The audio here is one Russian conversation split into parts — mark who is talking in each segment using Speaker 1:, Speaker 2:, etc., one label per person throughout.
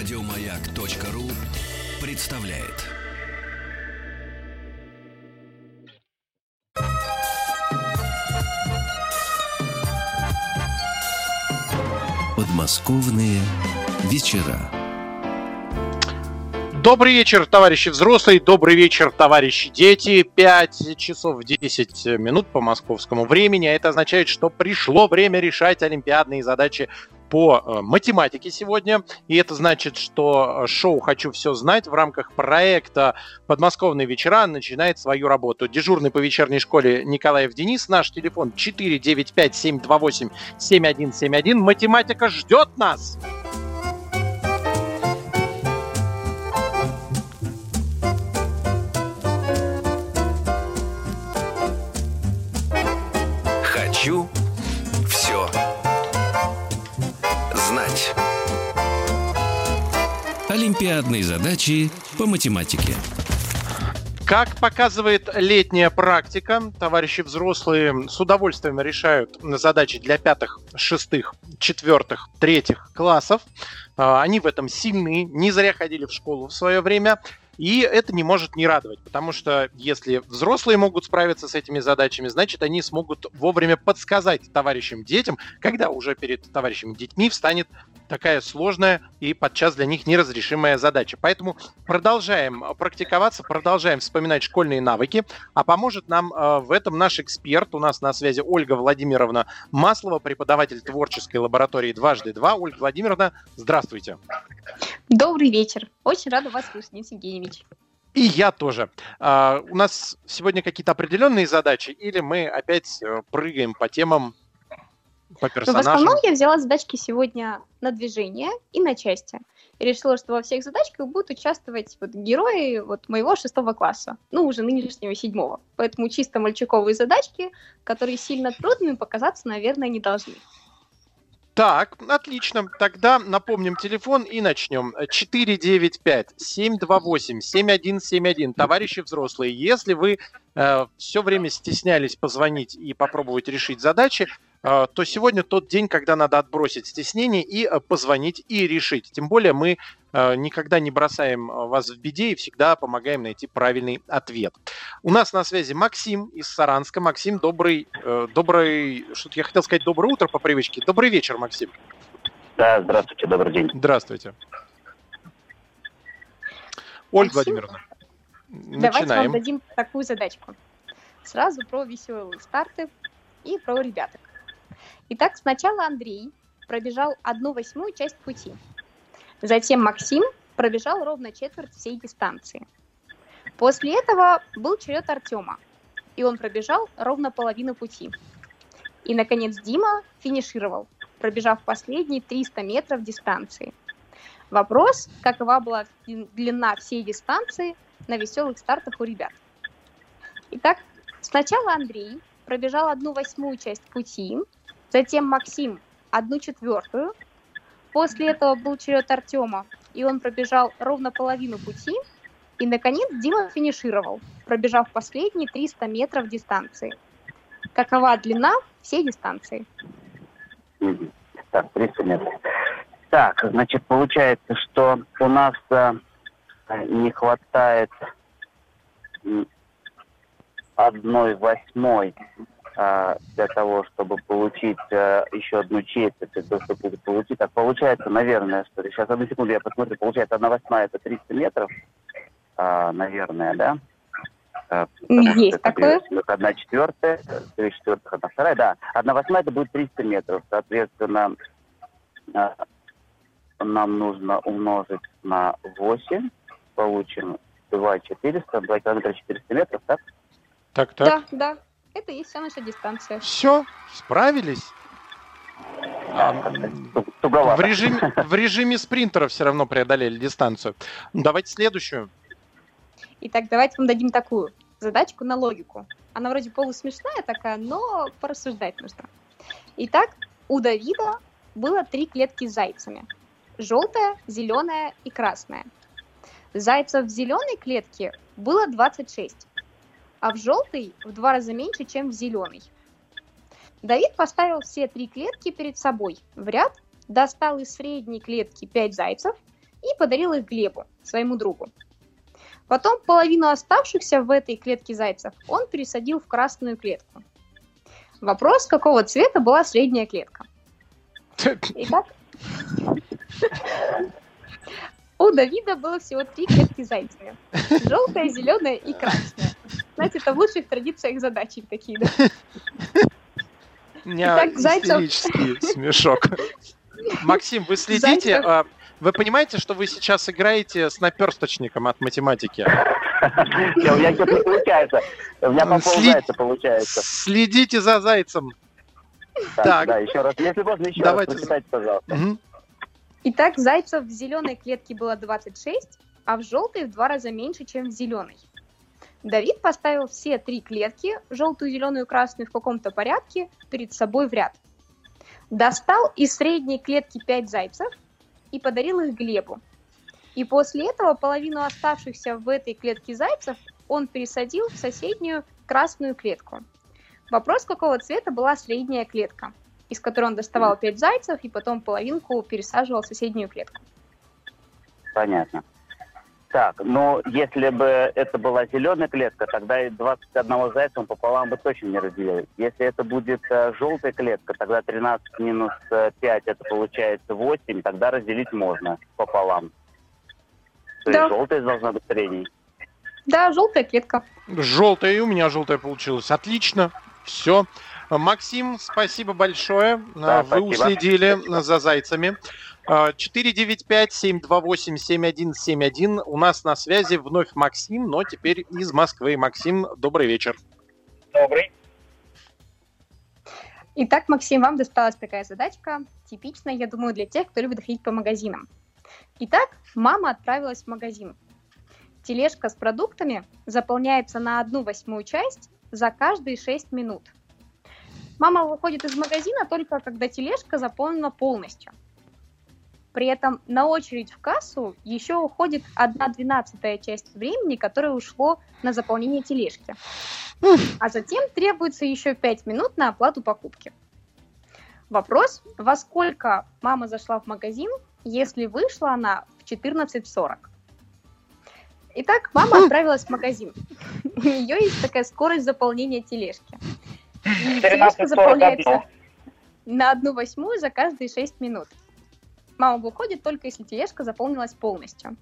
Speaker 1: Радиомаяк.ру представляет. Подмосковные вечера.
Speaker 2: Добрый вечер, товарищи взрослые, добрый вечер, товарищи дети. 5 часов 10 минут по московскому времени. А это означает, что пришло время решать олимпиадные задачи по э, математике сегодня. И это значит, что шоу «Хочу все знать» в рамках проекта «Подмосковные вечера» начинает свою работу. Дежурный по вечерней школе Николаев Денис. Наш телефон 495-728-7171. Математика ждет нас!
Speaker 1: Хочу Олимпиадные задачи по математике.
Speaker 2: Как показывает летняя практика, товарищи взрослые с удовольствием решают задачи для пятых, шестых, четвертых, третьих классов. А, они в этом сильны, не зря ходили в школу в свое время. И это не может не радовать, потому что если взрослые могут справиться с этими задачами, значит, они смогут вовремя подсказать товарищам детям, когда уже перед товарищами детьми встанет такая сложная и подчас для них неразрешимая задача. Поэтому продолжаем практиковаться, продолжаем вспоминать школьные навыки, а поможет нам э, в этом наш эксперт. У нас на связи Ольга Владимировна Маслова, преподаватель творческой лаборатории «Дважды два». Ольга Владимировна, здравствуйте.
Speaker 3: Добрый вечер. Очень рада вас слышать, Денис Евгеньевич.
Speaker 2: И я тоже. Uh, у нас сегодня какие-то определенные задачи, или мы опять uh, прыгаем по темам, по персонажам?
Speaker 3: Ну, в основном я взяла задачки сегодня на движение и на части. И решила, что во всех задачках будут участвовать вот герои вот моего шестого класса, ну, уже нынешнего седьмого. Поэтому чисто мальчуковые задачки, которые сильно трудными показаться, наверное, не должны.
Speaker 2: Так, отлично. Тогда напомним телефон и начнем. 495-728-7171. Товарищи взрослые, если вы э, все время стеснялись позвонить и попробовать решить задачи, то сегодня тот день, когда надо отбросить стеснение и э, позвонить и решить. Тем более мы Э, никогда не бросаем вас в беде и всегда помогаем найти правильный ответ. У нас на связи Максим из Саранска. Максим, добрый, э, добрый, что я хотел сказать доброе утро по привычке. Добрый вечер, Максим.
Speaker 4: Да, здравствуйте, добрый день.
Speaker 2: Здравствуйте. Ольга Владимировна,
Speaker 3: Давайте вам дадим такую задачку. Сразу про веселые старты и про ребяток. Итак, сначала Андрей пробежал одну восьмую часть пути – Затем Максим пробежал ровно четверть всей дистанции. После этого был черед Артема, и он пробежал ровно половину пути. И, наконец, Дима финишировал, пробежав последние 300 метров дистанции. Вопрос, какова была длина всей дистанции на веселых стартах у ребят. Итак, сначала Андрей пробежал одну восьмую часть пути, затем Максим одну четвертую, После этого был черед Артема, и он пробежал ровно половину пути. И, наконец, Дима финишировал, пробежав последние 300 метров дистанции. Какова длина всей дистанции?
Speaker 4: Так, 300 метров. Так, значит, получается, что у нас э, не хватает одной восьмой а, для того, чтобы получить а, еще одну четверть, для того, чтобы получить. Так получается, наверное, что сейчас, одну секунду, я посмотрю, получается, одна восьмая это 300 метров, а, наверное, да?
Speaker 3: А, Есть такое.
Speaker 4: Одна четвертая, три четвертых, одна вторая, да. Одна восьмая это будет 300 метров, соответственно, а, нам нужно умножить на 8, получим 2 400, 2 километра 400 метров, так?
Speaker 2: Так, так.
Speaker 3: Да, да. Это и вся наша дистанция.
Speaker 2: Все, справились. А, в, режиме, в режиме спринтера все равно преодолели дистанцию. Ну, давайте следующую.
Speaker 3: Итак, давайте вам дадим такую задачку на логику. Она вроде полусмешная такая, но порассуждать нужно. Итак, у Давида было три клетки с зайцами. Желтая, зеленая и красная. Зайцев в зеленой клетке было 26 а в желтый в два раза меньше, чем в зеленый. Давид поставил все три клетки перед собой в ряд, достал из средней клетки 5 зайцев и подарил их Глебу, своему другу. Потом половину оставшихся в этой клетке зайцев он пересадил в красную клетку. Вопрос, какого цвета была средняя клетка? Итак, у Давида было всего три клетки зайцами. Желтая, зеленая и красная. Знаете, это в лучших традициях задачи такие, да?
Speaker 2: У меня зайцев... смешок. Максим, вы следите. А, вы понимаете, что вы сейчас играете с наперсточником от математики?
Speaker 4: У меня не получается. У меня по зайца получается.
Speaker 2: Следите за зайцем.
Speaker 4: Так, да, еще раз. Если можно, еще Давайте. раз прочитайте, пожалуйста.
Speaker 3: Итак, зайцев в зеленой клетке было 26, а в желтой в два раза меньше, чем в зеленой. Давид поставил все три клетки, желтую, зеленую, красную, в каком-то порядке, перед собой в ряд. Достал из средней клетки пять зайцев и подарил их Глебу. И после этого половину оставшихся в этой клетке зайцев он пересадил в соседнюю красную клетку. Вопрос, какого цвета была средняя клетка, из которой он доставал пять зайцев и потом половинку пересаживал в соседнюю клетку.
Speaker 4: Понятно. Так, ну, если бы это была зеленая клетка, тогда и 21 зайца он пополам бы точно не разделил. Если это будет э, желтая клетка, тогда 13 минус 5, э, это получается 8, тогда разделить можно пополам. То да. есть желтая должна быть средней.
Speaker 3: Да, желтая клетка.
Speaker 2: Желтая, и у меня желтая получилась. Отлично. Все. Максим, спасибо большое. Да, Вы спасибо. уследили за зайцами. 495-728-7171. У нас на связи вновь Максим, но теперь из Москвы. Максим, добрый вечер.
Speaker 5: Добрый.
Speaker 3: Итак, Максим, вам досталась такая задачка, типичная, я думаю, для тех, кто любит ходить по магазинам. Итак, мама отправилась в магазин. Тележка с продуктами заполняется на одну восьмую часть за каждые 6 минут. Мама выходит из магазина только когда тележка заполнена полностью. При этом на очередь в кассу еще уходит одна двенадцатая часть времени, которое ушло на заполнение тележки. А затем требуется еще 5 минут на оплату покупки. Вопрос, во сколько мама зашла в магазин, если вышла она в 14.40? Итак, мама отправилась в магазин. У нее есть такая скорость заполнения тележки. И тележка заполняется на одну восьмую за каждые 6 минут. Мама выходит только если тележка заполнилась полностью.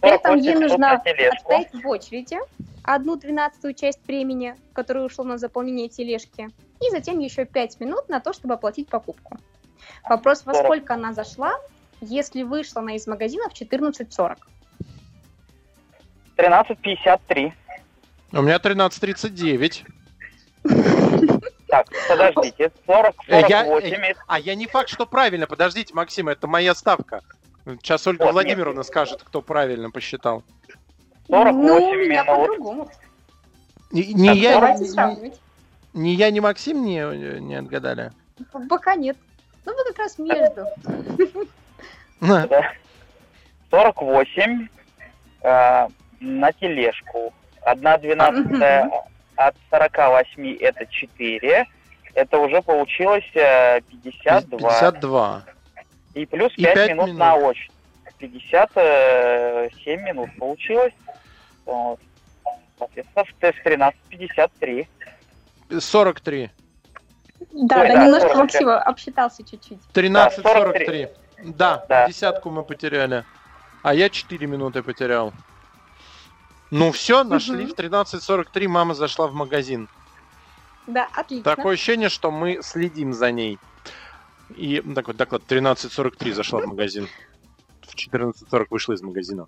Speaker 3: При этом ей нужно отстоять в очереди одну двенадцатую часть времени, которая ушла на заполнение тележки, и затем еще 5 минут на то, чтобы оплатить покупку. Вопрос, во сколько она зашла, если вышла она из магазина в 14.40?
Speaker 5: 13.53.
Speaker 2: У меня 13.39.
Speaker 5: Так, подождите, 40, 48. Я,
Speaker 2: э, а я не факт, что правильно. Подождите, Максим, это моя ставка. Сейчас Ольга вот, Владимировна нет. скажет, кто правильно посчитал.
Speaker 5: 48 ну, минут. по-другому.
Speaker 2: Не, не, так, я, не, не я, не Максим не, не отгадали?
Speaker 3: Пока нет. Ну, вы как раз между.
Speaker 5: 48 э, на тележку. Одна двенадцатая от 48 это 4. Это уже получилось 52.
Speaker 2: 52.
Speaker 5: И плюс 5, и 5 минут, минут на очередь. 57 минут получилось. Вот. Соответственно, в тест 13 53.
Speaker 2: 43.
Speaker 3: Да, Ой, да, да, немножко 43. Максим обсчитался чуть-чуть.
Speaker 2: 13 да, 43. Да, да, десятку мы потеряли. А я 4 минуты потерял. Ну все, нашли. Угу. В 13.43 мама зашла в магазин.
Speaker 3: Да, отлично.
Speaker 2: Такое ощущение, что мы следим за ней. И такой доклад 13.43 зашла в магазин. В 14.40 вышла из магазина.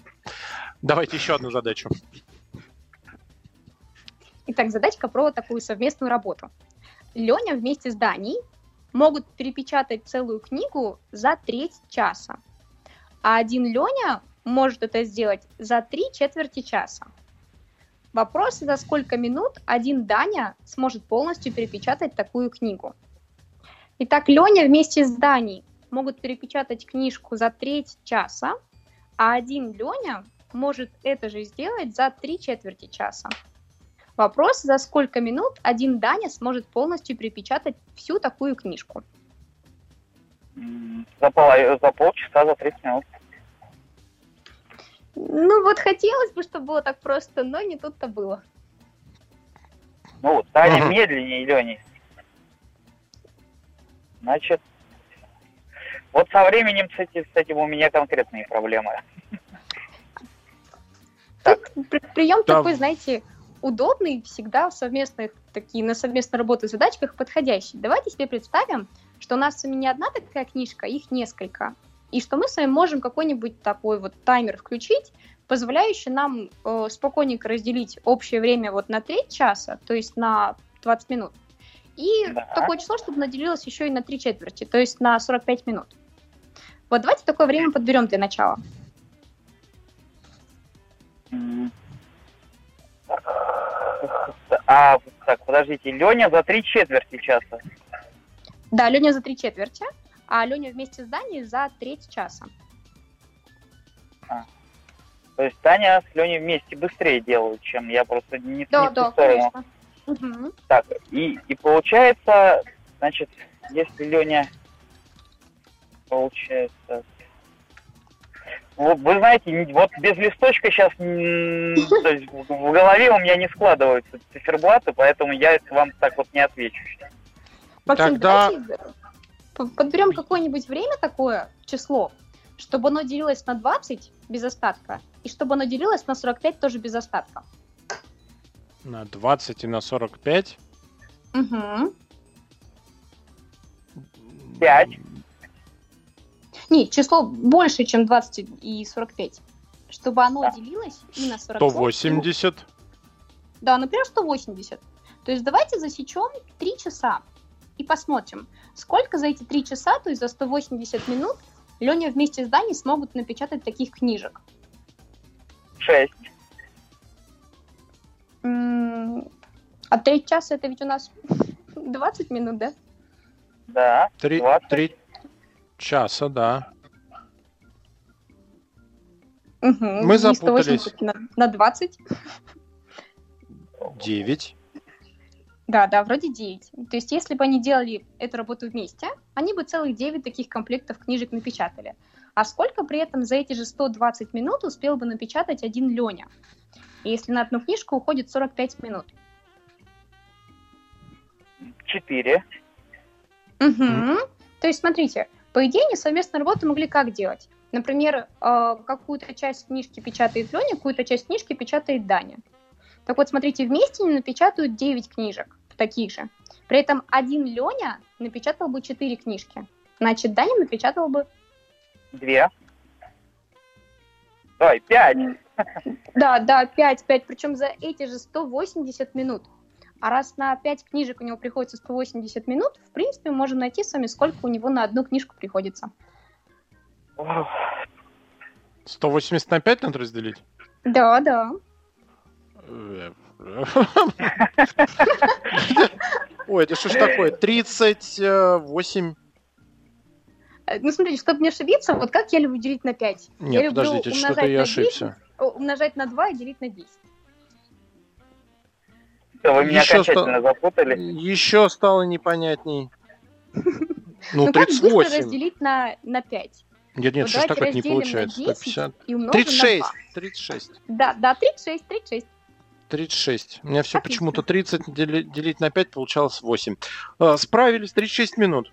Speaker 2: Давайте еще одну задачу.
Speaker 3: Итак, задачка про такую совместную работу. Леня вместе с Даней могут перепечатать целую книгу за треть часа. А один Леня может это сделать за три четверти часа. Вопрос, за сколько минут один Даня сможет полностью перепечатать такую книгу. Итак, Леня вместе с Даней могут перепечатать книжку за треть часа, а один Леня может это же сделать за три четверти часа. Вопрос, за сколько минут один Даня сможет полностью перепечатать всю такую книжку?
Speaker 5: За, пол, за полчаса, за 30 минут.
Speaker 3: Ну вот хотелось бы, чтобы было так просто, но не тут-то было.
Speaker 5: Ну, Таня угу. медленнее Лени. Значит, вот со временем с этим, с этим у меня конкретные проблемы.
Speaker 3: Так. Прием да. такой, знаете, удобный, всегда в совместных, такие, на совместной работе задачках подходящий. Давайте себе представим, что у нас с вами не одна такая книжка, их несколько. И что мы с вами можем какой-нибудь такой вот таймер включить, позволяющий нам э, спокойненько разделить общее время вот на треть часа, то есть на 20 минут. И да. такое число, чтобы наделилось еще и на три четверти, то есть на 45 минут. Вот давайте такое время подберем для начала.
Speaker 5: А, так, подождите, Леня за три четверти часа.
Speaker 3: Да, Леня за три четверти, а Леня вместе с Даней за треть часа.
Speaker 5: А. То есть Таня с Леней вместе быстрее делают, чем я просто не,
Speaker 3: да,
Speaker 5: не
Speaker 3: да, в ту сторону. Конечно. Угу.
Speaker 5: Так, и, и получается, значит, если Леня получается вы знаете, вот без листочка сейчас в голове у меня не складываются циферблаты, поэтому я вам так вот не отвечу.
Speaker 3: Максим, Тогда... подберем какое-нибудь время такое, число, чтобы оно делилось на 20 без остатка, и чтобы оно делилось на 45 тоже без остатка.
Speaker 2: На 20 и на 45?
Speaker 3: Угу.
Speaker 5: 5.
Speaker 3: Нет, число больше, чем 20 и 45. Чтобы оно да. делилось и на 45.
Speaker 2: 180. И...
Speaker 3: Да, например, 180. То есть давайте засечем 3 часа и посмотрим, сколько за эти 3 часа, то есть за 180 минут, Леня вместе с Даней смогут напечатать таких книжек.
Speaker 5: 6.
Speaker 3: А 3 часа это ведь у нас 20 минут, да?
Speaker 5: Да.
Speaker 2: 3, 3, часа, да.
Speaker 3: Угу.
Speaker 2: Мы запутались.
Speaker 3: На, на 20?
Speaker 2: 9.
Speaker 3: Да, да, вроде 9. То есть, если бы они делали эту работу вместе, они бы целых 9 таких комплектов книжек напечатали. А сколько при этом за эти же 120 минут успел бы напечатать один Леня? Если на одну книжку уходит 45 минут.
Speaker 5: 4.
Speaker 3: Угу. То есть, смотрите, по идее, они совместную работу могли как делать? Например, э, какую-то часть книжки печатает Леня, какую-то часть книжки печатает Даня. Так вот, смотрите, вместе они напечатают 9 книжек, таких же. При этом один Леня напечатал бы 4 книжки. Значит, Даня напечатал бы...
Speaker 5: Две. Ой, пять.
Speaker 3: Да, да, пять, пять. Причем за эти же 180 минут. А раз на 5 книжек у него приходится 180 минут, в принципе, мы можем найти с вами, сколько у него на одну книжку приходится.
Speaker 2: 180 на 5 надо разделить?
Speaker 3: Да, да.
Speaker 2: Ой, это что ж такое? 38...
Speaker 3: Э, ну, смотрите, чтобы не ошибиться, вот как я люблю делить на 5?
Speaker 2: Нет, я подождите, что-то я ошибся.
Speaker 3: умножать на 2 и делить на 10.
Speaker 5: Все, вы меня еще окончательно ста... запутали.
Speaker 2: Еще стало непонятней.
Speaker 3: Ну, 38. Ну, как разделить на, на 5?
Speaker 2: Нет, нет, что ж так не получается? 150. 36, 36.
Speaker 3: Да, да, 36, 36.
Speaker 2: 36. У меня все почему-то 30 делить на 5 получалось 8. А, справились, 36 минут.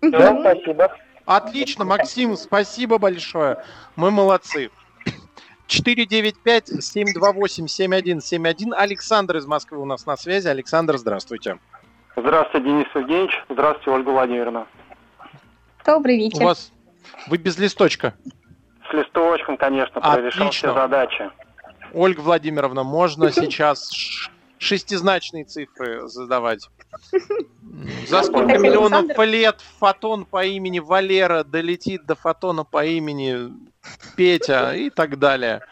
Speaker 5: Да, спасибо.
Speaker 2: Отлично, Максим, спасибо большое. Мы молодцы. 495-728-7171. Александр из Москвы у нас на связи. Александр, здравствуйте.
Speaker 6: Здравствуйте, Денис Евгеньевич. Здравствуйте, Ольга Владимировна.
Speaker 3: Добрый вечер.
Speaker 2: У вас... Вы без листочка?
Speaker 6: С листочком, конечно, прорешал все задачи.
Speaker 2: Ольга Владимировна, можно сейчас шестизначные цифры задавать. За сколько миллионов лет фотон по имени Валера долетит до фотона по имени Петя и так далее.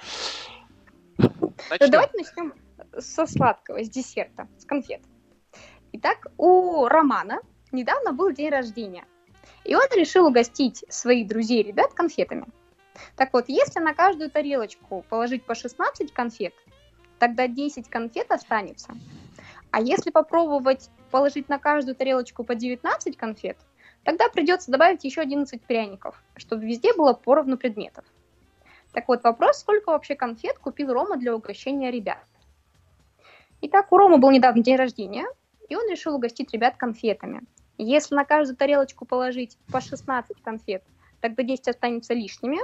Speaker 3: Начнем. Давайте начнем со сладкого, с десерта, с конфет. Итак, у Романа недавно был день рождения, и он решил угостить своих друзей и ребят конфетами. Так вот, если на каждую тарелочку положить по 16 конфет, тогда 10 конфет останется. А если попробовать положить на каждую тарелочку по 19 конфет, тогда придется добавить еще 11 пряников, чтобы везде было поровну предметов. Так вот, вопрос, сколько вообще конфет купил Рома для угощения ребят? Итак, у Рома был недавно день рождения, и он решил угостить ребят конфетами. Если на каждую тарелочку положить по 16 конфет, тогда 10 останется лишними,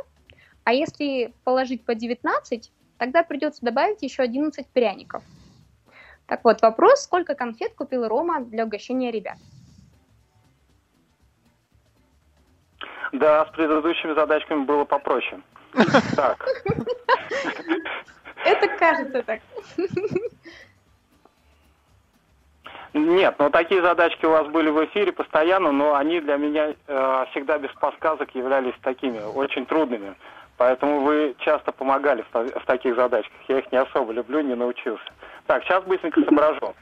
Speaker 3: а если положить по 19, тогда придется добавить еще 11 пряников. Так вот, вопрос, сколько конфет купил Рома для угощения ребят?
Speaker 6: Да, с предыдущими задачками было попроще. Так.
Speaker 3: Это кажется так.
Speaker 6: Нет, ну такие задачки у вас были в эфире постоянно, но они для меня э, всегда без подсказок являлись такими, очень трудными. Поэтому вы часто помогали в, в таких задачках. Я их не особо люблю, не научился. Так, сейчас быстренько соображу.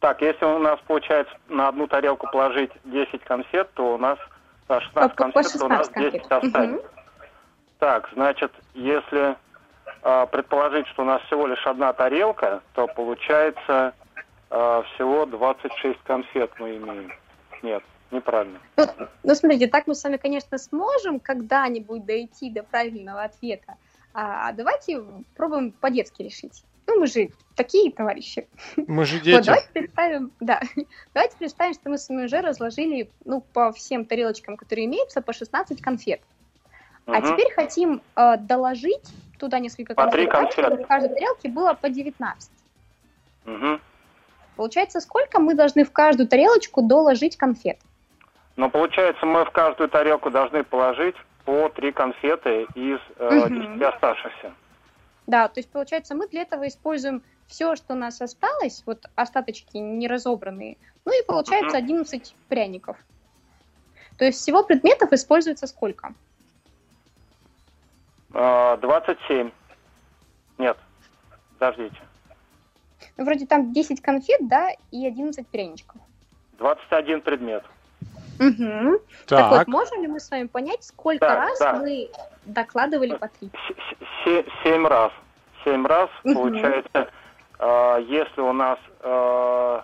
Speaker 6: Так, если у нас получается на одну тарелку положить 10 конфет, то у нас 16 а, конфет, 16 то у нас 10 конфет. останется. Угу. Так, значит, если э, предположить, что у нас всего лишь одна тарелка, то получается э, всего 26 конфет мы имеем. Нет, неправильно.
Speaker 3: Ну, ну, смотрите, так мы с вами, конечно, сможем когда-нибудь дойти до правильного ответа. А давайте пробуем по-детски решить. Ну, мы же такие товарищи.
Speaker 2: Мы же дети. Вот,
Speaker 3: давайте представим, да, давайте представим, что мы с вами уже разложили, ну, по всем тарелочкам, которые имеются, по 16 конфет. Угу. А теперь хотим э, доложить туда несколько
Speaker 6: конфет, так, чтобы
Speaker 3: в каждой тарелке было по 19.
Speaker 6: Угу.
Speaker 3: Получается, сколько мы должны в каждую тарелочку доложить конфет?
Speaker 6: Ну, получается, мы в каждую тарелку должны положить по три конфеты из э. 10 оставшихся.
Speaker 3: Да, то есть, получается, мы для этого используем все, что у нас осталось, вот остаточки неразобранные, ну и получается угу. 11 пряников. То есть всего предметов используется сколько?
Speaker 6: 27. Нет, подождите.
Speaker 3: Ну, вроде там 10 конфет, да, и 11 пряничков.
Speaker 6: 21 предмет.
Speaker 3: Угу. Так. так вот, можем ли мы с вами понять, сколько да, раз да. мы докладывали по три?
Speaker 6: Семь раз. Семь раз, угу. получается, э, если у нас э,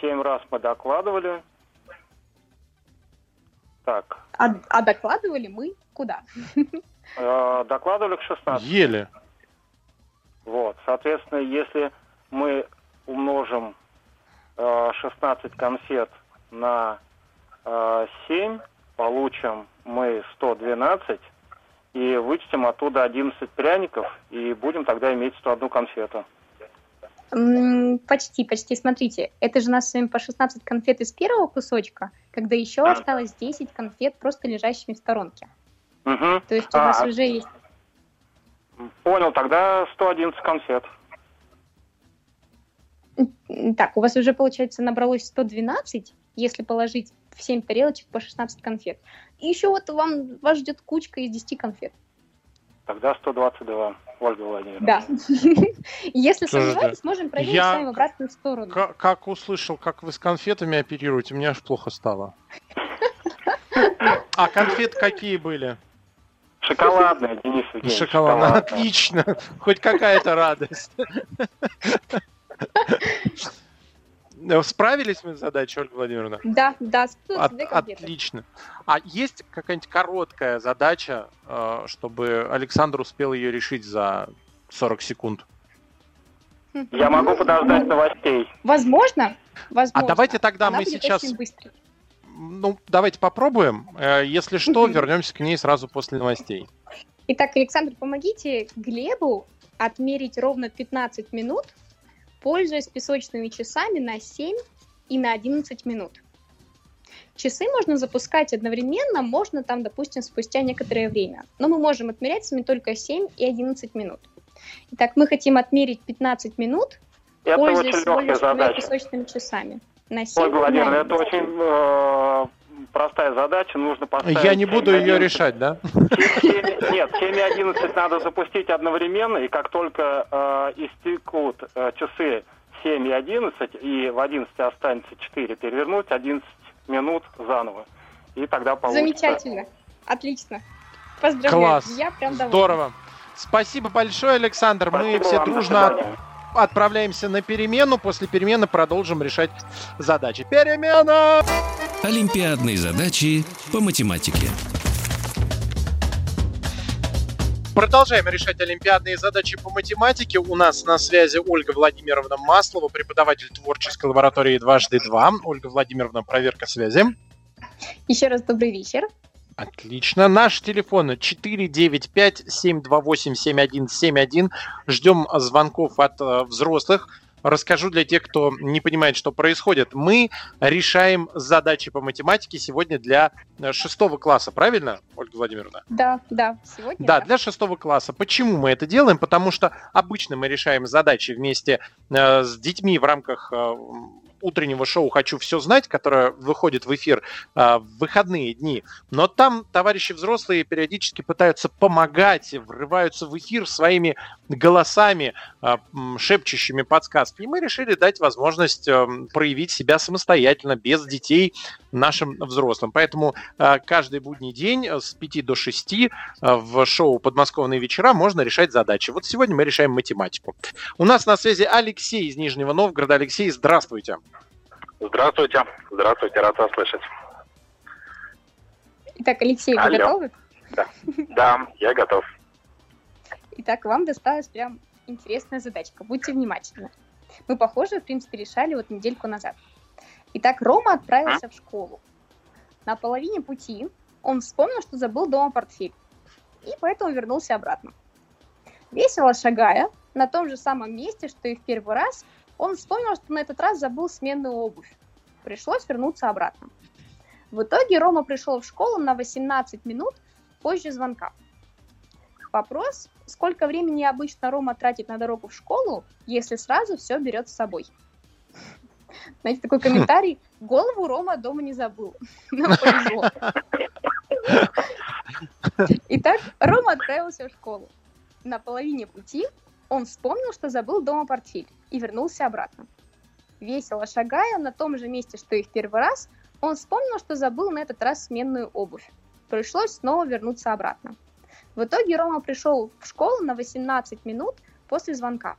Speaker 6: семь раз мы докладывали. Так.
Speaker 3: А, а докладывали мы куда?
Speaker 6: Э, докладывали к 16.
Speaker 2: Еле.
Speaker 6: Вот, соответственно, если мы умножим э, 16 конфет на э, 7, получим мы 112 и вычтем оттуда 11 пряников и будем тогда иметь 101 конфету.
Speaker 3: Почти, почти. Смотрите, это же у нас с вами по 16 конфет из первого кусочка, когда еще осталось 10 конфет просто лежащими в сторонке.
Speaker 6: Угу.
Speaker 3: То есть у а, уже есть...
Speaker 6: Понял, тогда 111 конфет.
Speaker 3: Так, у вас уже, получается, набралось 112, если положить в 7 тарелочек по 16 конфет. И еще вот вам вас ждет кучка из 10 конфет.
Speaker 6: Тогда 122, Ольга Владимировна.
Speaker 3: Да. Если сомневаетесь, можем проверить я... с вами в обратную сторону.
Speaker 2: Как, как услышал, как вы с конфетами оперируете, мне аж плохо стало. А конфет какие были?
Speaker 6: Шоколадная, Денис Евгеньевич.
Speaker 2: Шоколадная, отлично. Хоть какая-то радость. Справились мы с задачей, Ольга Владимировна?
Speaker 3: Да, да,
Speaker 2: От, Отлично. А есть какая-нибудь короткая задача, э, чтобы Александр успел ее решить за 40 секунд?
Speaker 6: Я могу подождать новостей.
Speaker 3: Возможно. Возможно.
Speaker 2: А давайте тогда Она мы сейчас... Ну, давайте попробуем. Э, если что, вернемся к ней сразу после новостей.
Speaker 3: Итак, Александр, помогите Глебу отмерить ровно 15 минут пользуясь песочными часами на 7 и на 11 минут. Часы можно запускать одновременно, можно там, допустим, спустя некоторое время. Но мы можем отмерять с вами только 7 и 11 минут. Итак, мы хотим отмерить 15 минут,
Speaker 6: это пользуясь всего лишь
Speaker 3: песочными часами.
Speaker 6: На 7 Ой, Владимир, это очень э, простая задача, нужно поставить...
Speaker 2: Я не буду ее решать, да?
Speaker 6: 7, нет, 7 и 11 надо запустить одновременно, и как только э, истекут э, часы 7 и 11, и в 11 останется 4, перевернуть 11 минут заново. И тогда получится...
Speaker 3: Замечательно. Отлично. Поздравляю.
Speaker 2: Класс.
Speaker 3: Я прям довольна.
Speaker 2: Здорово. Спасибо большое, Александр. Спасибо Мы все дружно отправляемся на перемену. После перемены продолжим решать задачи. Перемена!
Speaker 1: Олимпиадные задачи по математике.
Speaker 2: Продолжаем решать олимпиадные задачи по математике. У нас на связи Ольга Владимировна Маслова, преподаватель творческой лаборатории «Дважды два». Ольга Владимировна, проверка связи.
Speaker 3: Еще раз добрый вечер.
Speaker 2: Отлично. Наш телефон 495-728-7171. Ждем звонков от э, взрослых расскажу для тех, кто не понимает, что происходит. Мы решаем задачи по математике сегодня для э, шестого класса, правильно, Ольга Владимировна?
Speaker 3: Да, да, сегодня.
Speaker 2: Да, да, для шестого класса. Почему мы это делаем? Потому что обычно мы решаем задачи вместе э, с детьми в рамках э, утреннего шоу «Хочу все знать», которое выходит в эфир э, в выходные дни. Но там товарищи взрослые периодически пытаются помогать, врываются в эфир своими голосами, э, шепчущими подсказки. И мы решили дать возможность э, проявить себя самостоятельно, без детей, нашим взрослым. Поэтому э, каждый будний день с 5 до 6 э, в шоу «Подмосковные вечера» можно решать задачи. Вот сегодня мы решаем математику. У нас на связи Алексей из Нижнего Новгорода. Алексей, здравствуйте.
Speaker 7: Здравствуйте. Здравствуйте, рад вас слышать.
Speaker 3: Итак, Алексей, вы Алло. готовы?
Speaker 7: Да. да, я готов.
Speaker 3: Итак, вам досталась прям интересная задачка. Будьте внимательны. Мы, похоже, в принципе, решали вот недельку назад. Итак, Рома отправился а? в школу. На половине пути он вспомнил, что забыл дома портфель. И поэтому вернулся обратно. Весело шагая, на том же самом месте, что и в первый раз, он вспомнил, что на этот раз забыл сменную обувь. Пришлось вернуться обратно. В итоге Рома пришел в школу на 18 минут позже звонка. Вопрос, сколько времени обычно Рома тратит на дорогу в школу, если сразу все берет с собой? Знаете, такой комментарий. Голову Рома дома не забыл. Итак, Рома отправился в школу. На половине пути он вспомнил, что забыл дома портфель и вернулся обратно. Весело шагая на том же месте, что и в первый раз, он вспомнил, что забыл на этот раз сменную обувь. Пришлось снова вернуться обратно. В итоге Рома пришел в школу на 18 минут после звонка.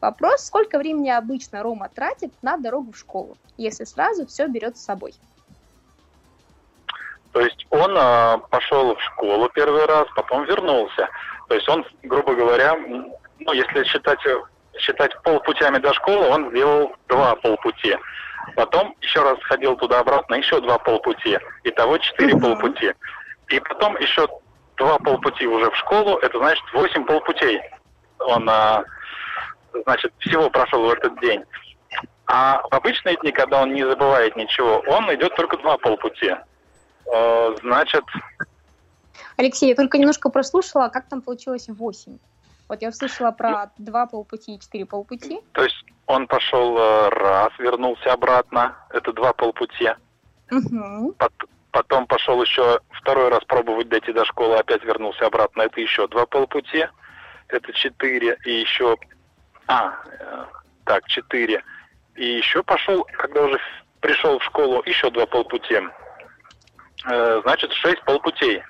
Speaker 3: Вопрос, сколько времени обычно Рома тратит на дорогу в школу, если сразу все берет с собой.
Speaker 7: То есть он э, пошел в школу первый раз, потом вернулся. То есть он, грубо говоря, ну, если считать, считать полпутями до школы, он сделал два полпути. Потом еще раз ходил туда-обратно, еще два полпути. Итого четыре полпути. И потом еще два полпути уже в школу, это значит восемь полпутей. Он, а, значит, всего прошел в этот день. А в обычные дни, когда он не забывает ничего, он идет только два полпути. Э, значит...
Speaker 3: Алексей, я только немножко прослушала, как там получилось восемь? Вот я услышала про два полпути и четыре полпути.
Speaker 7: То есть он пошел э, раз, вернулся обратно, это два полпути. Угу. потом пошел еще второй раз пробовать дойти до школы, опять вернулся обратно, это еще два полпути. Это четыре и еще... А, э, так, четыре. И еще пошел, когда уже пришел в школу, еще два полпути. Э, значит, шесть полпутей.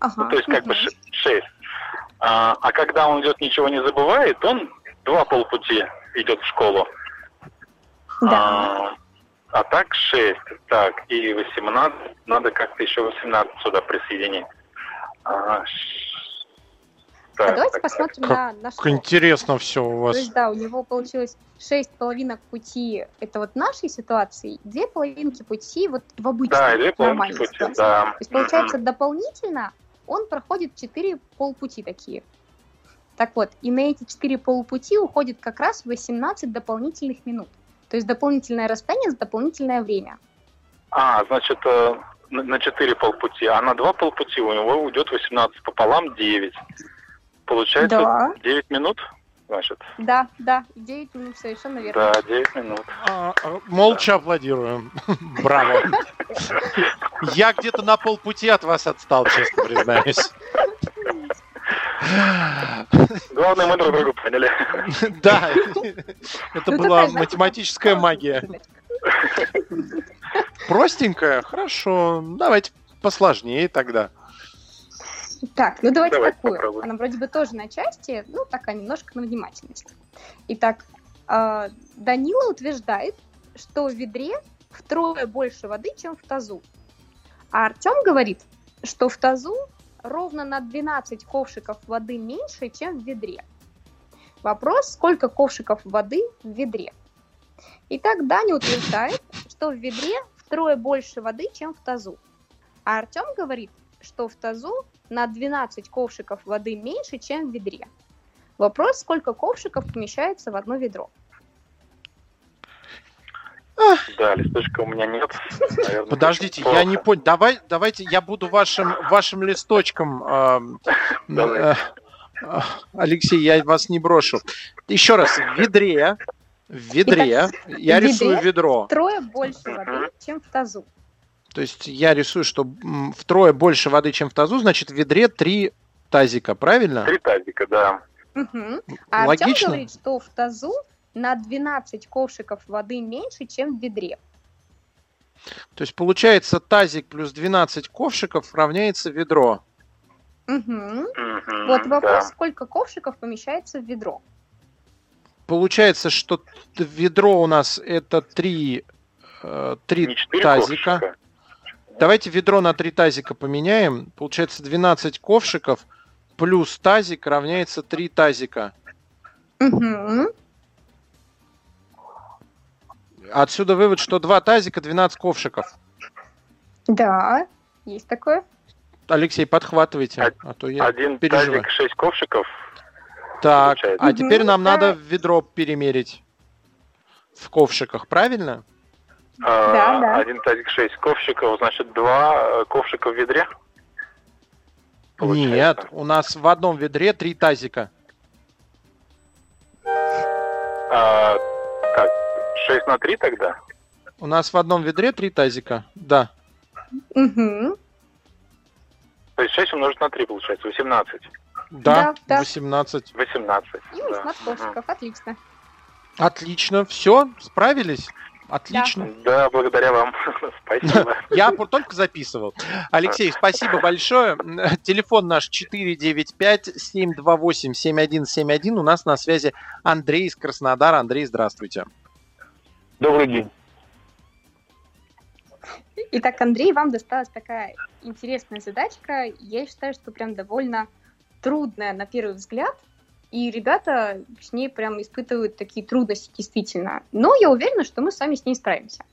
Speaker 7: Ага, ну, то есть как угу. бы шесть. А, а когда он идет, ничего не забывает, он два полпути идет в школу. Да. А, а так 6. Так, и 18. Надо как-то еще 18 сюда присоединить. А,
Speaker 3: так, а давайте так, посмотрим так. на наш...
Speaker 2: Как интересно все у вас.
Speaker 3: То есть, да, у него получилось шесть половинок пути, это вот нашей ситуации, две половинки пути вот в обычной, да, две нормальной пути, ситуации. Да. То есть, получается, mm-hmm. дополнительно он проходит четыре полпути такие. Так вот, и на эти четыре полупути уходит как раз 18 дополнительных минут. То есть дополнительное расстояние за дополнительное время.
Speaker 7: А, значит, э, на 4 полпути, а на 2 полпути у него уйдет 18 пополам 9. Получается да. 9 минут? Значит.
Speaker 3: Да, да, 9 минут совершенно верно.
Speaker 7: Да, 9 минут. А,
Speaker 2: а молча да. аплодируем. Браво. Я где-то на полпути от вас отстал, честно признаюсь.
Speaker 7: Главное, мы друг друга поняли.
Speaker 2: Да, это ну, была математическая магия. Простенькая? Хорошо. Давайте посложнее тогда.
Speaker 3: Так, ну давайте, давайте такую. Попробуем. Она вроде бы тоже на части, ну такая немножко на внимательность. Итак, а, Данила утверждает, что в ведре втрое больше воды, чем в тазу. А Артем говорит, что в тазу ровно на 12 ковшиков воды меньше, чем в ведре. Вопрос, сколько ковшиков воды в ведре? Итак, Даня утверждает, что в ведре втрое больше воды, чем в тазу. А Артем говорит, что в тазу на 12 ковшиков воды меньше, чем в ведре. Вопрос, сколько ковшиков помещается в одно ведро.
Speaker 7: Да, листочка у меня нет.
Speaker 2: Наверное, Подождите, я не понял. Давай, давайте я буду вашим, вашим листочком. Э, э, Алексей, я вас не брошу. Еще раз, в ведре, в ведре, Итак, я в рисую ведре ведро.
Speaker 3: Трое больше воды, чем в тазу.
Speaker 2: То есть я рисую, что втрое больше воды, чем в тазу, значит в ведре три тазика, правильно?
Speaker 7: Три тазика, да.
Speaker 3: Угу. А Логично? Артем говорит, что в тазу на 12 ковшиков воды меньше, чем в ведре.
Speaker 2: То есть получается тазик плюс 12 ковшиков равняется ведро.
Speaker 3: Угу. Угу, вот вопрос, да. сколько ковшиков помещается в ведро?
Speaker 2: Получается, что ведро у нас это три, э, три тазика. Ковшика. Давайте ведро на три тазика поменяем. Получается 12 ковшиков плюс тазик равняется 3 тазика.
Speaker 3: Угу.
Speaker 2: Отсюда вывод, что 2 тазика 12 ковшиков.
Speaker 3: Да, есть такое.
Speaker 2: Алексей, подхватывайте, а, то я
Speaker 7: Один переживаю. тазик 6 ковшиков.
Speaker 2: Так, получается. а теперь нам надо ведро перемерить в ковшиках, правильно?
Speaker 7: А, да, да. Один тазик 6 ковшиков, значит, два ковшика в ведре?
Speaker 2: Получается. Нет, у нас в одном ведре три тазика.
Speaker 7: А, так, 6 на 3 тогда?
Speaker 2: У нас в одном ведре три тазика, да.
Speaker 3: Угу.
Speaker 7: То есть 6 умножить на 3 получается, 18.
Speaker 2: Да, да 18.
Speaker 7: 18.
Speaker 3: И 18 да. угу. отлично.
Speaker 2: Отлично, все, справились? Отлично.
Speaker 7: Да, да благодаря вам. Спасибо.
Speaker 2: Я только записывал. Алексей, спасибо большое. Телефон наш 495-728-7171. У нас на связи Андрей из Краснодара. Андрей, здравствуйте.
Speaker 8: Добрый день.
Speaker 3: Итак, Андрей, вам досталась такая интересная задачка. Я считаю, что прям довольно трудная на первый взгляд – и ребята с ней прям испытывают такие трудности действительно. Но я уверена, что мы с вами с ней справимся.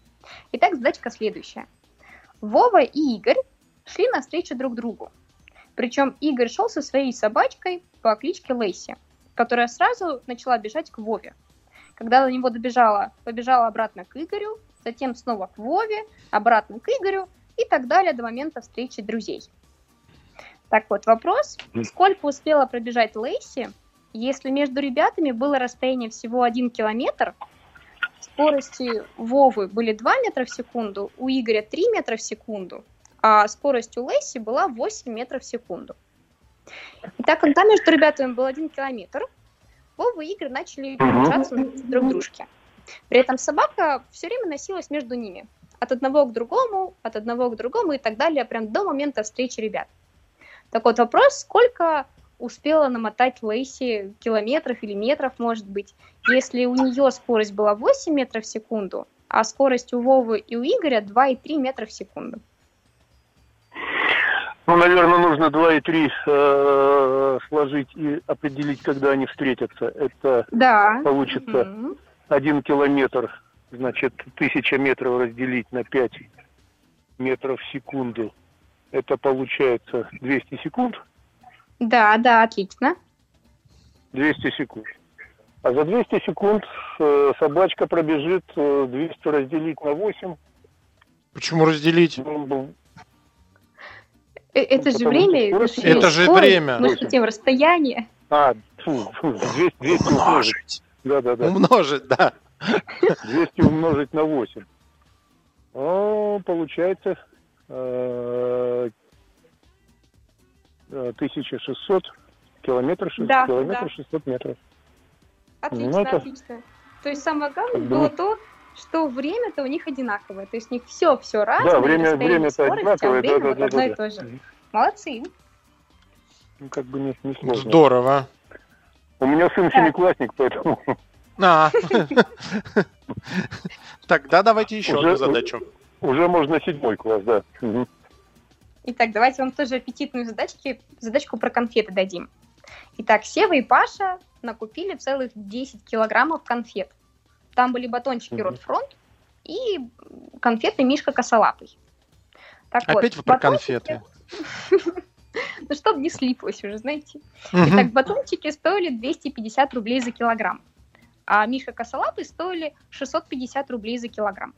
Speaker 3: Итак, задачка следующая. Вова и Игорь шли навстречу друг другу. Причем Игорь шел со своей собачкой по кличке Лейси, которая сразу начала бежать к Вове. Когда до него добежала, побежала обратно к Игорю, затем снова к Вове, обратно к Игорю и так далее до момента встречи друзей. Так вот, вопрос, сколько успела пробежать Лейси если между ребятами было расстояние всего 1 километр, скорости Вовы были 2 метра в секунду, у Игоря 3 метра в секунду, а скорость у Лесси была 8 метров в секунду. Итак, когда между ребятами был 1 километр, Вова и Игорь начали приближаться друг к дружке. При этом собака все время носилась между ними. От одного к другому, от одного к другому и так далее, прям до момента встречи ребят. Так вот, вопрос, сколько успела намотать Лейси километров или метров, может быть. Если у нее скорость была 8 метров в секунду, а скорость у Вовы и у Игоря 2,3 метра в секунду.
Speaker 8: Ну, наверное, нужно 2,3 э, сложить и определить, когда они встретятся. Это
Speaker 3: да.
Speaker 8: получится угу. 1 километр, значит, тысяча метров разделить на 5 метров в секунду. Это получается 200 секунд.
Speaker 3: Да, да, отлично.
Speaker 8: 200 секунд. А за 200 секунд э, собачка пробежит э, 200 разделить на 8.
Speaker 2: Почему разделить?
Speaker 3: Ну, э, это же время.
Speaker 2: Это же время.
Speaker 3: Мы хотим расстояние.
Speaker 8: А, фу, фу, 200, 200 умножить.
Speaker 2: Да, да, да. Умножить, да.
Speaker 8: 200 умножить на 8. О, получается э, 1600 километров, да, километров да. 600 метров.
Speaker 3: Отлично, ну, это... отлично. То есть самое главное как было то, что время-то у них одинаковое. То есть у них все, все разное.
Speaker 8: Да, время, время это одинаковое, а время да,
Speaker 3: вот
Speaker 8: да,
Speaker 3: одно
Speaker 8: да,
Speaker 3: и то же. Молодцы.
Speaker 8: Ну, как бы не, не сложно.
Speaker 2: Здорово.
Speaker 8: У меня сын семиклассник, поэтому...
Speaker 2: А, тогда давайте еще одну задачу.
Speaker 8: Уже можно седьмой класс, да.
Speaker 3: Итак, давайте вам тоже аппетитную задачки, задачку про конфеты дадим. Итак, Сева и Паша накупили целых 10 килограммов конфет. Там были батончики mm-hmm. Ротфронт и конфеты Мишка Косолапый.
Speaker 2: Так Опять вот, вы про конфеты.
Speaker 3: Ну, чтобы не слиплось уже, знаете. Итак, батончики стоили 250 рублей за килограмм, а Миша Косолапый стоили 650 рублей за килограмм.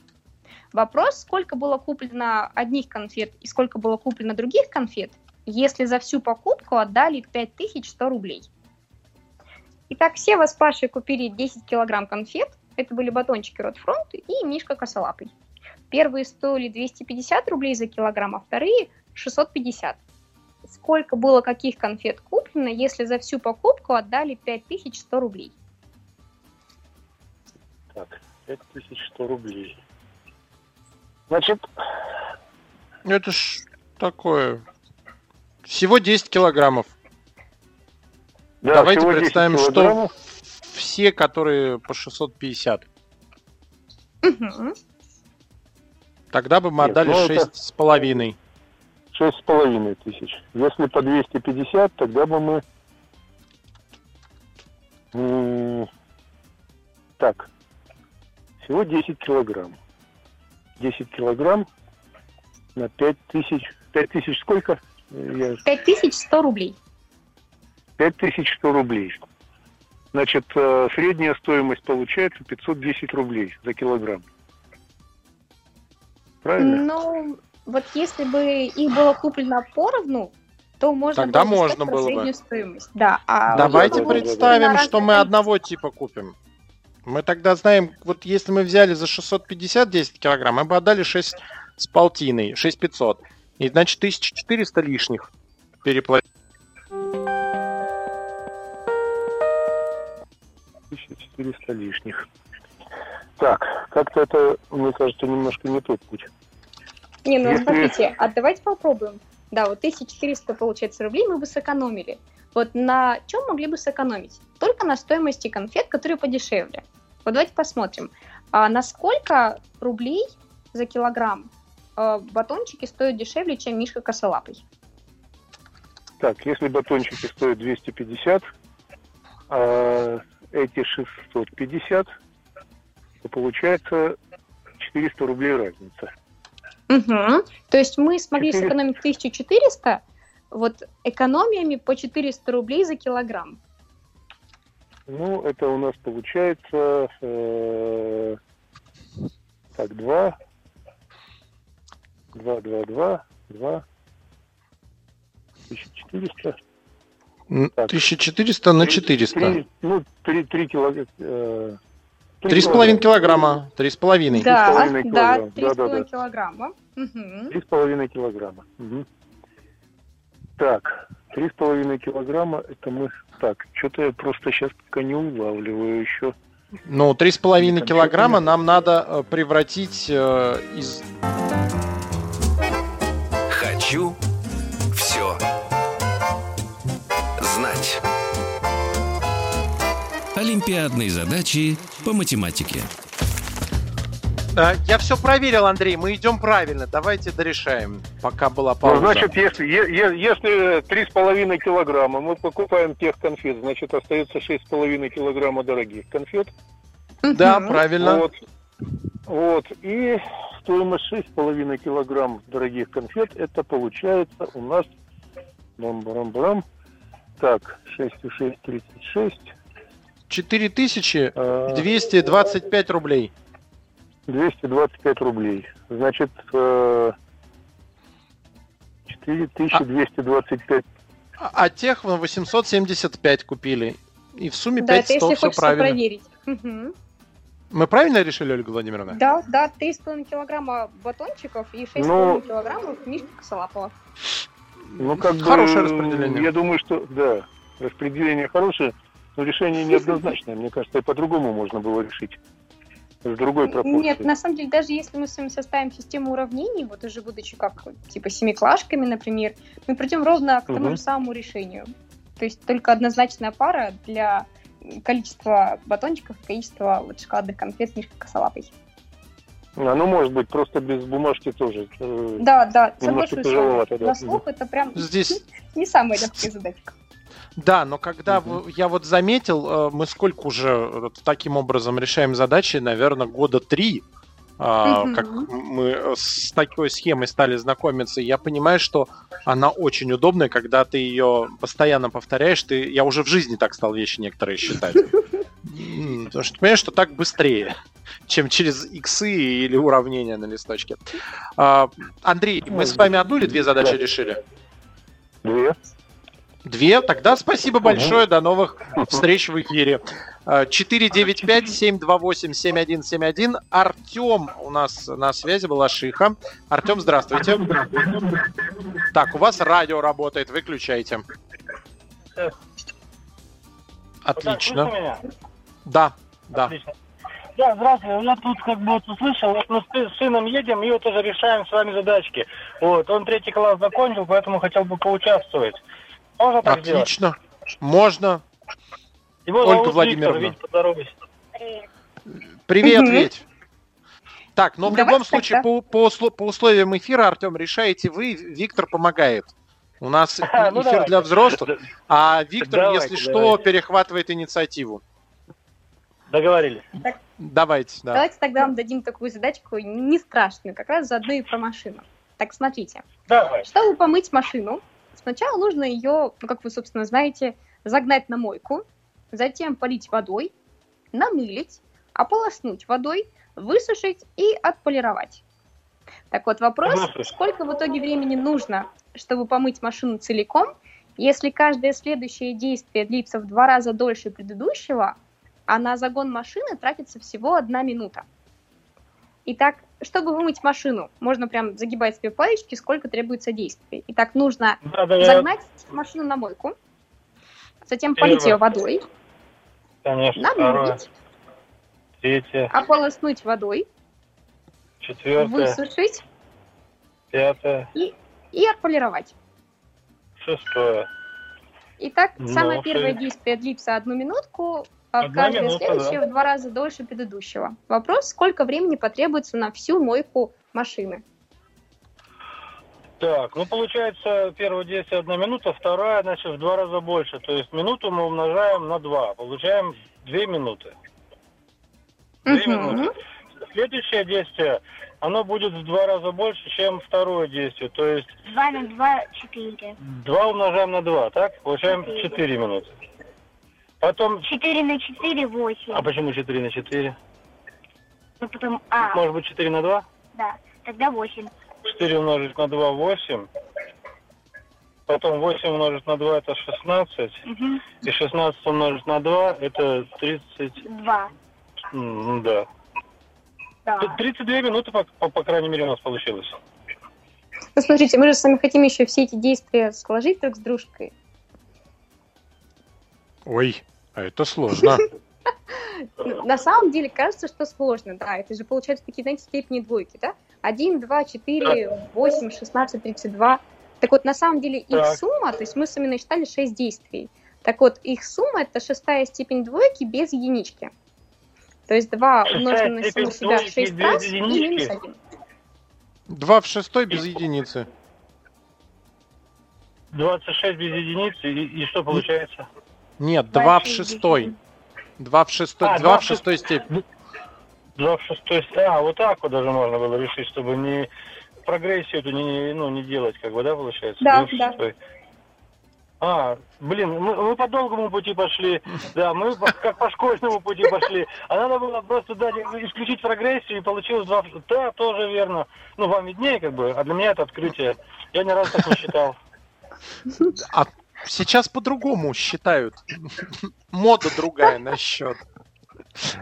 Speaker 3: Вопрос, сколько было куплено одних конфет и сколько было куплено других конфет, если за всю покупку отдали 5100 рублей. Итак, все вас Пашей купили 10 килограмм конфет. Это были батончики Ротфронт и Мишка Косолапый. Первые стоили 250 рублей за килограмм, а вторые 650. Сколько было каких конфет куплено, если за всю покупку отдали 5100 рублей?
Speaker 8: Так, 5100 рублей. Значит...
Speaker 2: Это ж такое... Всего 10 килограммов. Да, Давайте представим, что все, которые по 650. Угу. Тогда бы мы Нет, отдали ну шесть с половиной.
Speaker 8: Шесть с половиной тысяч. Если по 250, тогда бы мы... Так, всего 10 килограмм. 10 килограмм на 5 тысяч. 5 тысяч сколько?
Speaker 3: Я... 5100 рублей.
Speaker 8: 5100 рублей. Значит, э, средняя стоимость получается 510 рублей за килограмм.
Speaker 3: Правильно? Ну, вот если бы их было куплено поровну, то можно
Speaker 2: Тогда было можно было бы.
Speaker 3: стоимость. Да, а
Speaker 2: Давайте представим, что мы одного типа купим. Мы тогда знаем, вот если мы взяли за 650 10 килограмм, мы бы отдали 6 с полтиной, 6500. И значит 1400 лишних переплатить.
Speaker 8: 1400 лишних. Так, как-то это, мне кажется, немножко не тот путь.
Speaker 3: Не, ну Если... смотрите, а давайте попробуем. Да, вот 1400, получается, рублей мы бы сэкономили. Вот на чем могли бы сэкономить? Только на стоимости конфет, которые подешевле. Вот давайте посмотрим, а на сколько рублей за килограмм э, батончики стоят дешевле, чем Мишка косолапый?
Speaker 8: Так, если батончики стоят 250, а эти 650, то получается 400 рублей разница.
Speaker 3: Угу. То есть мы смогли 400... сэкономить 1400 вот экономиями по 400 рублей за килограмм.
Speaker 8: Ну, это у нас получается э, так, 2, 2, 2, 2, 2, 1400.
Speaker 2: Так. 1400 на 400. 3,
Speaker 8: ну, 3, 3 килограмма. Э,
Speaker 2: Три с половиной килограмма. Три с половиной.
Speaker 3: Да, да, три с половиной килограмма.
Speaker 8: Три с половиной килограмма. Так, три с половиной килограмма, это мы так, что-то я просто сейчас пока не улавливаю еще.
Speaker 2: Ну, три с половиной килограмма нам надо э, превратить э, из...
Speaker 1: Хочу все знать. Олимпиадные задачи по математике.
Speaker 2: Я все проверил, Андрей, мы идем правильно. Давайте дорешаем, пока была ну, пауза.
Speaker 8: Ну, значит, если, если 3,5 килограмма мы покупаем тех конфет, значит, остается 6,5 килограмма дорогих конфет.
Speaker 2: Да, правильно.
Speaker 8: Вот. Вот. И стоимость 6,5 килограмм дорогих конфет, это получается у нас... Бам-барам-барам. Так, 6 и 6, 36.
Speaker 2: 4225 рублей.
Speaker 8: 225 рублей. Значит, 4225.
Speaker 2: А, а тех 875 купили. И в сумме да, 500, это все правильно. проверить. Угу. Мы правильно решили, Ольга Владимировна?
Speaker 3: Да, да, 3,5 килограмма батончиков и 6,5 ну, килограммов Мишки Косолапова.
Speaker 8: Ну, как Хорошее бы, распределение. Я думаю, что, да, распределение хорошее, но решение неоднозначное. Мне кажется, и по-другому можно было решить с другой пропорцией.
Speaker 3: Нет, на самом деле, даже если мы с вами составим систему уравнений, вот уже будучи как, типа, семиклашками, например, мы придем ровно к тому угу. же самому решению. То есть только однозначная пара для количества батончиков и количества вот шоколадных конфет Мишка Косолапой.
Speaker 8: А, ну, может быть, просто без бумажки тоже.
Speaker 3: Э, да, да, соглашусь. Тяжеловато, да. На слух это прям Здесь... не самая легкая задачка.
Speaker 2: Да, но когда угу. я вот заметил, э, мы сколько уже э, таким образом решаем задачи, наверное, года три, угу. как мы с такой схемой стали знакомиться, я понимаю, что она очень удобная, когда ты ее постоянно повторяешь, ты, я уже в жизни так стал вещи некоторые считать. Потому что понимаешь, что так быстрее чем через иксы или уравнения на листочке. А, Андрей, мы с вами одну или две задачи решили?
Speaker 8: Две.
Speaker 2: Две? Тогда спасибо большое. До новых встреч в эфире. 495-728-7171. Артем у нас на связи, была Шиха. Артем, здравствуйте. Так, у вас радио работает, выключайте. Отлично. Да, да. Отлично.
Speaker 9: Да, здравствуйте. Я тут как бы вот услышал, вот мы с сыном едем и вот тоже решаем с вами задачки. Вот, он третий класс закончил, поэтому хотел бы поучаствовать.
Speaker 2: Можно так Отлично. Сделать? Можно.
Speaker 9: Его Ольга Владимировна. Виктор,
Speaker 2: Привет, Ведь. Так, но в Давай любом случае, по, по, по условиям эфира, Артем, решаете вы, Виктор помогает. У нас ну эфир для взрослых, а Виктор, если что, перехватывает инициативу.
Speaker 9: Договорились.
Speaker 2: Давайте,
Speaker 3: да. Давайте тогда вам дадим такую задачку не страшную, как раз заодно и про машину. Так, смотрите.
Speaker 9: Давай.
Speaker 3: Чтобы помыть машину, сначала нужно ее, ну, как вы, собственно, знаете, загнать на мойку, затем полить водой, намылить, ополоснуть водой, высушить и отполировать. Так вот, вопрос, сколько в итоге времени нужно, чтобы помыть машину целиком, если каждое следующее действие длится в два раза дольше предыдущего, а на загон машины тратится всего одна минута. Итак, чтобы вымыть машину, можно прям загибать себе палечки, сколько требуется действий. Итак, нужно да, да, загнать я... машину на мойку, затем полить ее водой,
Speaker 9: Конечно,
Speaker 3: намылить,
Speaker 9: третье,
Speaker 3: ополоснуть водой,
Speaker 9: четвертое,
Speaker 3: высушить,
Speaker 9: пятое.
Speaker 3: и, и отполировать.
Speaker 9: Шестое.
Speaker 3: Итак, ну, самое первое действие длится одну минутку, каждое минута, следующее да. в два раза дольше предыдущего. Вопрос, сколько времени потребуется на всю мойку машины?
Speaker 9: Так, ну получается первое действие одна минута, вторая, значит, в два раза больше. То есть минуту мы умножаем на два, получаем две минуты. Две угу. минуты. Следующее действие, оно будет в два раза больше, чем второе действие. То есть...
Speaker 10: Два на два, четыре.
Speaker 9: Два умножаем на два, так? Получаем четыре минуты. Потом...
Speaker 10: 4 на 4, 8.
Speaker 9: А почему 4 на 4?
Speaker 10: Ну, потом... А.
Speaker 9: Может быть, 4 на 2?
Speaker 10: Да, тогда 8.
Speaker 9: 4 умножить на 2, 8. Потом 8 умножить на 2, это 16. Угу. И 16 умножить на 2, это 32.
Speaker 10: Ну,
Speaker 9: да. да. 32 минуты, по, по, по крайней мере, у нас получилось.
Speaker 3: Ну, смотрите, мы же с вами хотим еще все эти действия сложить друг с дружкой.
Speaker 2: Ой, а это сложно.
Speaker 3: На самом деле кажется, что сложно, да. Это же получается такие, знаете, степени двойки, да? 1, 2, 4, 8, 16, 32. Так вот, на самом деле их сумма, то есть мы с вами насчитали 6 действий. Так вот, их сумма это шестая степень двойки без единички. То есть 2 умноженное на саму себя 6 раз и минус 1.
Speaker 2: 2 в шестой без единицы.
Speaker 9: 26 без единицы, и, и что получается?
Speaker 2: Нет, 2 в шестой. 2 в шестой, а, 2 в шестой степени.
Speaker 9: 2 в шестой степени. А, вот так вот даже можно было решить, чтобы не прогрессию эту не, ну, не делать, как бы, да, получается?
Speaker 3: Да, да.
Speaker 9: А, блин, мы, мы по долгому пути пошли, да, мы как по школьному пути пошли. А надо было просто дать, исключить прогрессию, и получилось два... Да, тоже верно. Ну, вам виднее, как бы, а для меня это открытие. Я ни разу так не считал.
Speaker 2: А Сейчас по-другому считают. Мода другая на счет.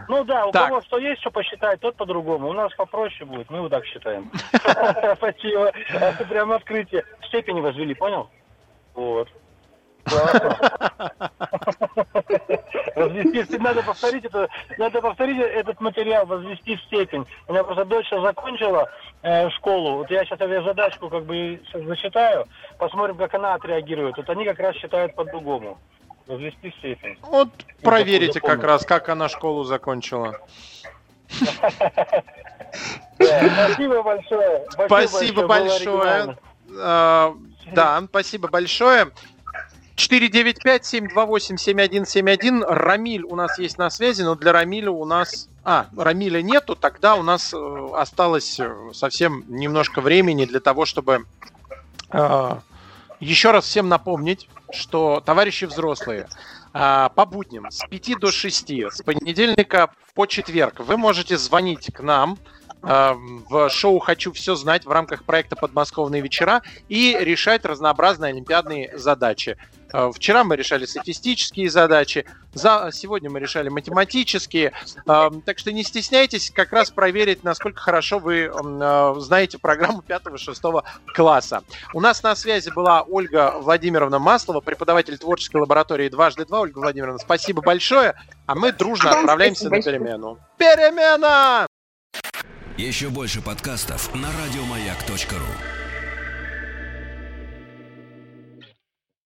Speaker 9: Ну да, у так. кого что есть, что посчитать, тот по-другому. У нас попроще будет, мы вот так считаем. Спасибо. Прям открытие. Степени возвели, понял? Вот. Возвести, надо повторить это, надо повторить этот материал, возвести в степень. У меня просто дочь закончила э, школу. Вот я сейчас эту задачку как бы зачитаю, посмотрим, как она отреагирует. Вот они как раз считают по-другому. Возвести в степень.
Speaker 2: Вот проверите как раз, как она школу закончила.
Speaker 9: Спасибо большое.
Speaker 2: Спасибо большое. А, да, спасибо большое. 495-728-7171. Рамиль у нас есть на связи, но для Рамиля у нас... А, Рамиля нету, тогда у нас э, осталось э, совсем немножко времени для того, чтобы э, еще раз всем напомнить, что, товарищи взрослые, э, по будням с 5 до 6, с понедельника по четверг вы можете звонить к нам, в шоу «Хочу все знать» в рамках проекта «Подмосковные вечера» и решать разнообразные олимпиадные задачи. Э, вчера мы решали статистические задачи, за, сегодня мы решали математические. Э, так что не стесняйтесь как раз проверить, насколько хорошо вы э, знаете программу 5-6 класса. У нас на связи была Ольга Владимировна Маслова, преподаватель творческой лаборатории «Дважды два». Ольга Владимировна, спасибо большое. А мы дружно отправляемся на перемену. Перемена!
Speaker 1: Еще больше подкастов на радиомаяк.ру